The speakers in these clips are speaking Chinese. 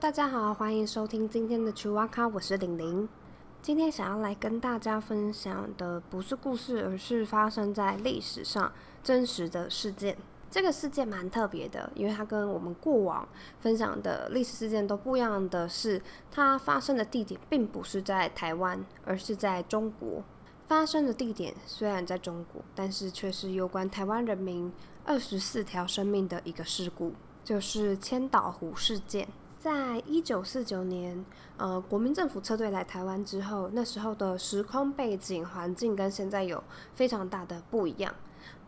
大家好，欢迎收听今天的 c h u w a k a 我是玲玲。今天想要来跟大家分享的不是故事，而是发生在历史上真实的事件。这个事件蛮特别的，因为它跟我们过往分享的历史事件都不一样的是，它发生的地点并不是在台湾，而是在中国。发生的地点虽然在中国，但是却是有关台湾人民二十四条生命的一个事故。就是千岛湖事件，在一九四九年，呃，国民政府撤退来台湾之后，那时候的时空背景环境跟现在有非常大的不一样。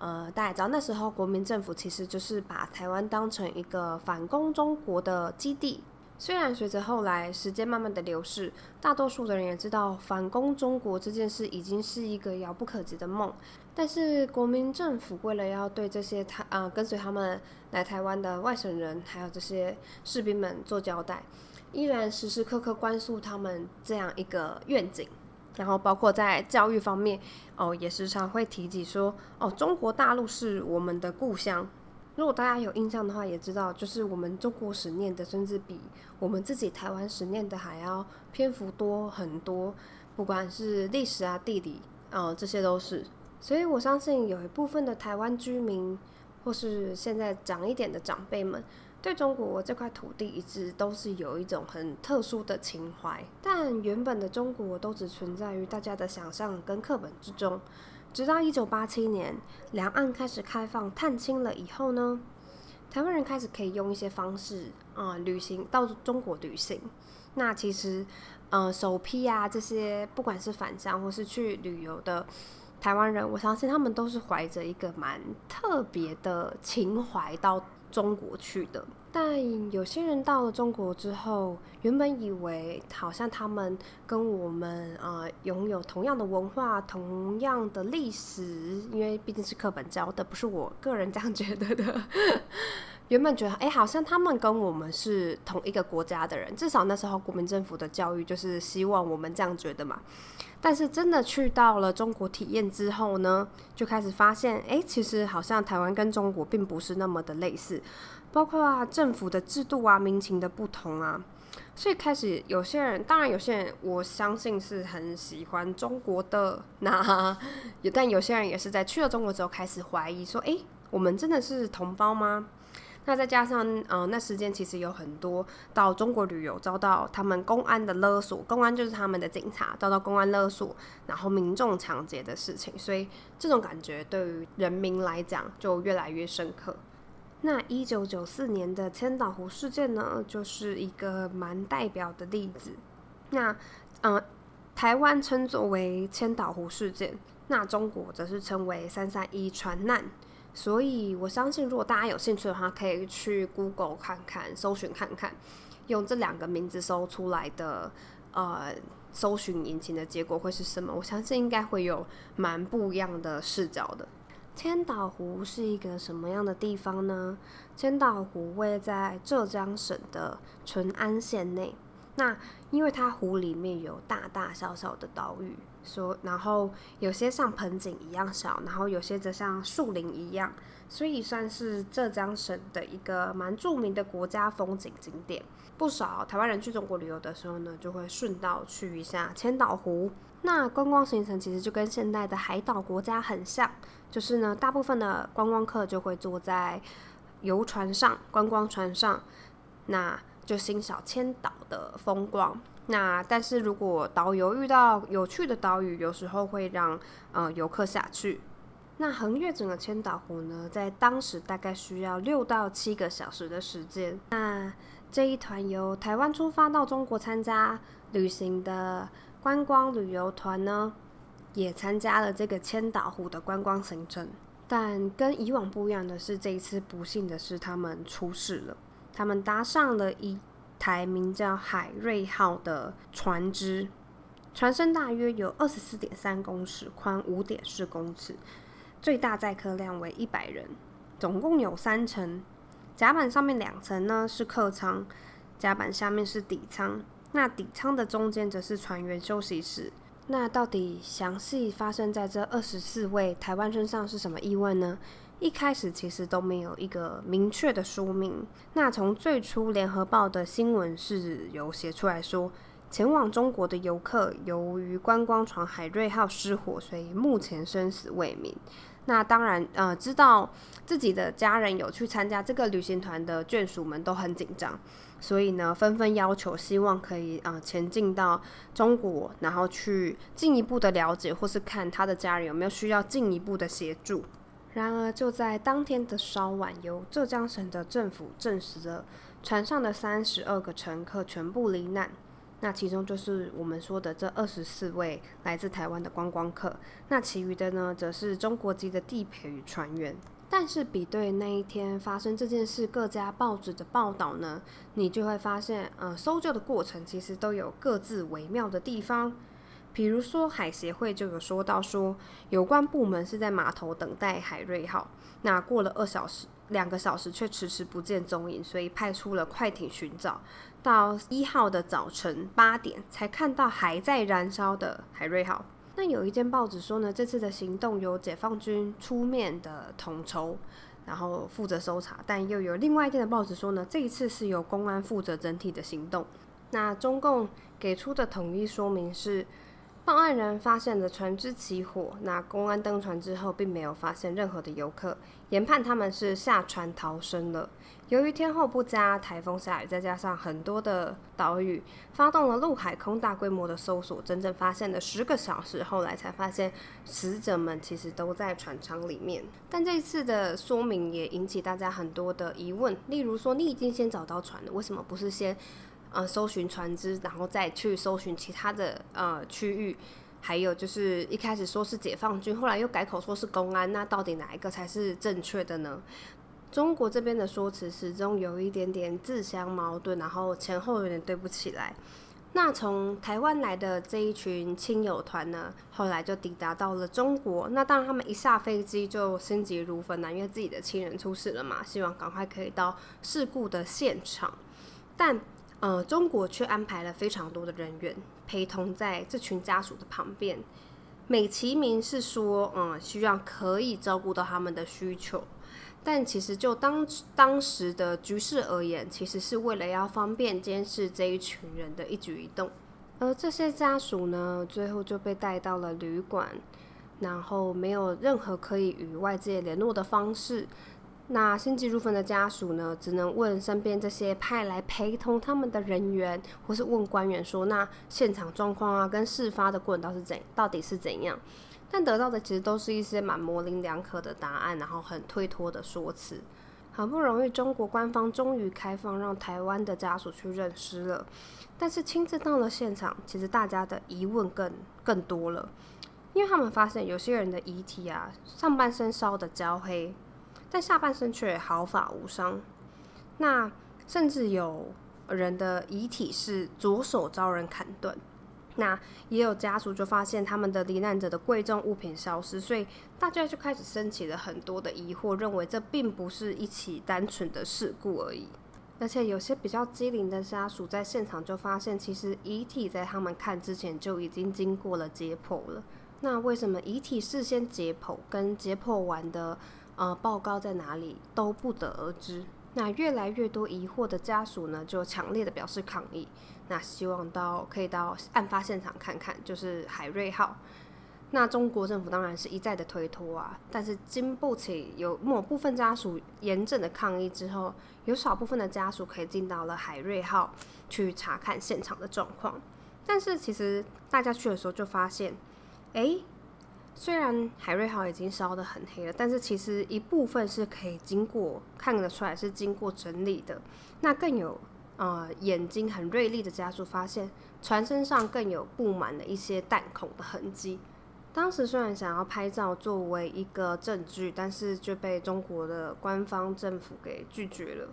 呃，大家知道那时候国民政府其实就是把台湾当成一个反攻中国的基地。虽然随着后来时间慢慢的流逝，大多数的人也知道反攻中国这件事已经是一个遥不可及的梦，但是国民政府为了要对这些他呃跟随他们来台湾的外省人，还有这些士兵们做交代，依然时时刻刻关注他们这样一个愿景，然后包括在教育方面，哦也时常会提及说，哦中国大陆是我们的故乡。如果大家有印象的话，也知道，就是我们中国史念的，甚至比我们自己台湾史念的还要篇幅多很多。不管是历史啊、地理，呃，这些都是。所以我相信有一部分的台湾居民，或是现在长一点的长辈们，对中国这块土地一直都是有一种很特殊的情怀。但原本的中国都只存在于大家的想象跟课本之中。直到一九八七年，两岸开始开放探亲了以后呢，台湾人开始可以用一些方式啊旅行到中国旅行。那其实，呃，首批啊这些不管是返乡或是去旅游的台湾人，我相信他们都是怀着一个蛮特别的情怀到中国去的。但有些人到了中国之后，原本以为好像他们跟我们呃拥有同样的文化、同样的历史，因为毕竟是课本教的，不是我个人这样觉得的。原本觉得，哎，好像他们跟我们是同一个国家的人，至少那时候国民政府的教育就是希望我们这样觉得嘛。但是真的去到了中国体验之后呢，就开始发现，哎，其实好像台湾跟中国并不是那么的类似。包括啊，政府的制度啊，民情的不同啊，所以开始有些人，当然有些人，我相信是很喜欢中国的，那有，但有些人也是在去了中国之后开始怀疑说，哎，我们真的是同胞吗？那再加上，嗯，那时间其实有很多到中国旅游遭到他们公安的勒索，公安就是他们的警察遭到公安勒索，然后民众抢劫的事情，所以这种感觉对于人民来讲就越来越深刻。那一九九四年的千岛湖事件呢，就是一个蛮代表的例子。那，嗯，台湾称作为千岛湖事件，那中国则是称为三三一船难。所以我相信，如果大家有兴趣的话，可以去 Google 看看，搜寻看看，用这两个名字搜出来的，呃，搜寻引擎的结果会是什么？我相信应该会有蛮不一样的视角的。千岛湖是一个什么样的地方呢？千岛湖位在浙江省的淳安县内。那因为它湖里面有大大小小的岛屿，说然后有些像盆景一样小，然后有些则像树林一样，所以算是浙江省的一个蛮著名的国家风景景点。不少台湾人去中国旅游的时候呢，就会顺道去一下千岛湖。那观光行程其实就跟现代的海岛国家很像，就是呢，大部分的观光客就会坐在游船上、观光船上，那就欣赏千岛的风光。那但是如果导游遇到有趣的岛屿，有时候会让呃游客下去。那横越整个千岛湖呢，在当时大概需要六到七个小时的时间。那这一团由台湾出发到中国参加旅行的。观光旅游团呢，也参加了这个千岛湖的观光行程，但跟以往不一样的是，这一次不幸的是他们出事了。他们搭上了一台名叫“海瑞号”的船只，船身大约有二十四点三公尺，宽五点四公尺，最大载客量为一百人，总共有三层，甲板上面两层呢是客舱，甲板下面是底舱。那底舱的中间则是船员休息室。那到底详细发生在这二十四位台湾身上是什么意外呢？一开始其实都没有一个明确的说明。那从最初联合报的新闻是有写出来说，前往中国的游客由于观光船海瑞号失火，所以目前生死未明。那当然，呃，知道自己的家人有去参加这个旅行团的眷属们都很紧张，所以呢，纷纷要求希望可以啊前进到中国，然后去进一步的了解，或是看他的家人有没有需要进一步的协助。然而，就在当天的稍晚，由浙江省的政府证实了船上的三十二个乘客全部罹难。那其中就是我们说的这二十四位来自台湾的观光客，那其余的呢，则是中国籍的地陪与船员。但是比对那一天发生这件事各家报纸的报道呢，你就会发现，呃，搜救的过程其实都有各自微妙的地方。比如说海协会就有说到说，有关部门是在码头等待海瑞号，那过了二小时、两个小时却迟迟不见踪影，所以派出了快艇寻找。到一号的早晨八点，才看到还在燃烧的海瑞号。那有一间报纸说呢，这次的行动由解放军出面的统筹，然后负责搜查；但又有另外一间的报纸说呢，这一次是由公安负责整体的行动。那中共给出的统一说明是。报案人发现了船只起火，那公安登船之后，并没有发现任何的游客，研判他们是下船逃生了。由于天候不佳，台风下雨，再加上很多的岛屿，发动了陆海空大规模的搜索，整整发现了十个小时，后来才发现死者们其实都在船舱里面。但这一次的说明也引起大家很多的疑问，例如说，你已经先找到船了，为什么不是先？呃，搜寻船只，然后再去搜寻其他的呃区域，还有就是一开始说是解放军，后来又改口说是公安，那到底哪一个才是正确的呢？中国这边的说辞始终有一点点自相矛盾，然后前后有点对不起来。那从台湾来的这一群亲友团呢，后来就抵达到了中国。那当然，他们一下飞机就心急如焚啊，因为自己的亲人出事了嘛，希望赶快可以到事故的现场，但。呃，中国却安排了非常多的人员陪同在这群家属的旁边，美其名是说，嗯，希望可以照顾到他们的需求，但其实就当当时的局势而言，其实是为了要方便监视这一群人的一举一动。而这些家属呢，最后就被带到了旅馆，然后没有任何可以与外界联络的方式。那心急如焚的家属呢，只能问身边这些派来陪同他们的人员，或是问官员说：“那现场状况啊，跟事发的过程到是怎，到底是怎样？”但得到的其实都是一些蛮模棱两可的答案，然后很推脱的说辞。好不容易，中国官方终于开放让台湾的家属去认尸了，但是亲自到了现场，其实大家的疑问更更多了，因为他们发现有些人的遗体啊，上半身烧的焦黑。但下半身却毫发无伤，那甚至有人的遗体是左手遭人砍断，那也有家属就发现他们的罹难者的贵重物品消失，所以大家就开始升起了很多的疑惑，认为这并不是一起单纯的事故而已。而且有些比较机灵的家属在现场就发现，其实遗体在他们看之前就已经经过了解剖了。那为什么遗体事先解剖跟解剖完的？呃，报告在哪里都不得而知。那越来越多疑惑的家属呢，就强烈的表示抗议。那希望到可以到案发现场看看，就是海瑞号。那中国政府当然是一再的推脱啊，但是经不起有某部分家属严正的抗议之后，有少部分的家属可以进到了海瑞号去查看现场的状况。但是其实大家去的时候就发现，哎。虽然海瑞号已经烧得很黑了，但是其实一部分是可以经过看得出来是经过整理的。那更有呃眼睛很锐利的家属发现，船身上更有布满了一些弹孔的痕迹。当时虽然想要拍照作为一个证据，但是就被中国的官方政府给拒绝了。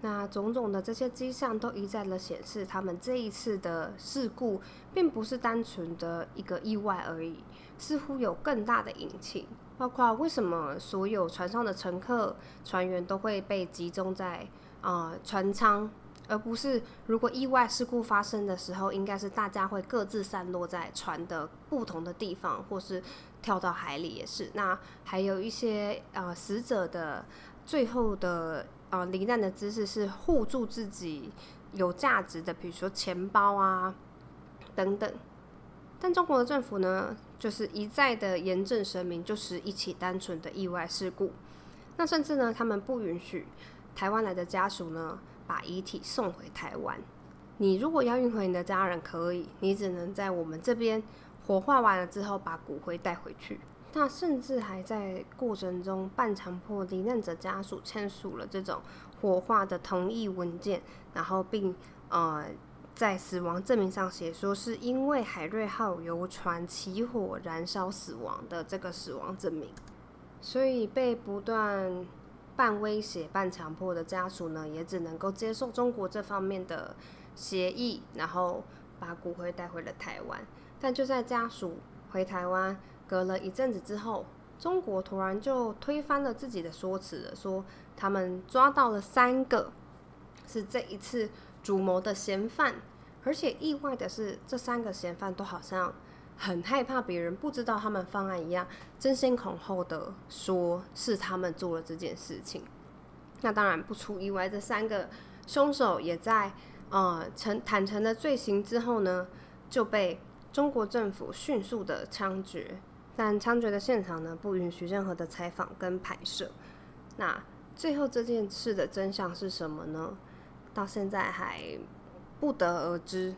那种种的这些迹象都一再的显示，他们这一次的事故并不是单纯的一个意外而已，似乎有更大的隐情。包括为什么所有船上的乘客、船员都会被集中在啊船舱而不是如果意外事故发生的时候，应该是大家会各自散落在船的不同的地方，或是跳到海里也是。那还有一些呃死者的最后的呃罹难的姿势是护住自己有价值的，比如说钱包啊等等。但中国的政府呢，就是一再的严正声明，就是一起单纯的意外事故。那甚至呢，他们不允许台湾来的家属呢把遗体送回台湾。你如果要运回你的家人，可以，你只能在我们这边火化完了之后把骨灰带回去。那甚至还在过程中半强迫罹难者家属签署了这种火化的同意文件，然后并呃。在死亡证明上写说是因为海瑞号游船起火燃烧死亡的这个死亡证明，所以被不断半威胁半强迫的家属呢，也只能够接受中国这方面的协议，然后把骨灰带回了台湾。但就在家属回台湾隔了一阵子之后，中国突然就推翻了自己的说辞了，说他们抓到了三个是这一次。主谋的嫌犯，而且意外的是，这三个嫌犯都好像很害怕别人不知道他们犯案一样，争先恐后的说是他们做了这件事情。那当然不出意外，这三个凶手也在呃诚坦诚的罪行之后呢，就被中国政府迅速的枪决。但枪决的现场呢，不允许任何的采访跟拍摄。那最后这件事的真相是什么呢？到现在还不得而知。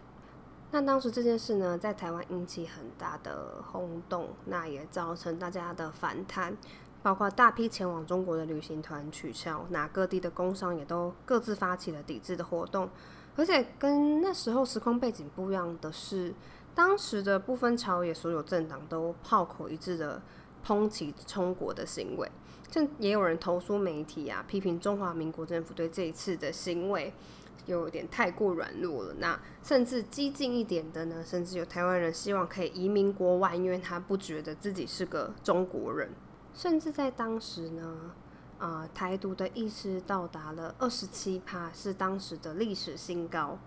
那当时这件事呢，在台湾引起很大的轰动，那也造成大家的反弹，包括大批前往中国的旅行团取消，那各地的工商也都各自发起了抵制的活动。而且跟那时候时空背景不一样的是，当时的部分朝野，所有政党都炮口一致的抨击中国的行为。正也有人投诉媒体啊，批评中华民国政府对这一次的行为有点太过软弱了。那甚至激进一点的呢，甚至有台湾人希望可以移民国外，因为他不觉得自己是个中国人。甚至在当时呢，啊，台独的意识到达了二十七趴，是当时的历史新高。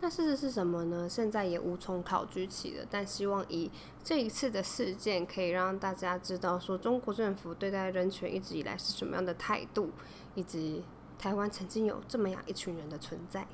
那事实是什么呢？现在也无从考据起了。但希望以这一次的事件，可以让大家知道，说中国政府对待人权一直以来是什么样的态度，以及台湾曾经有这么样一群人的存在。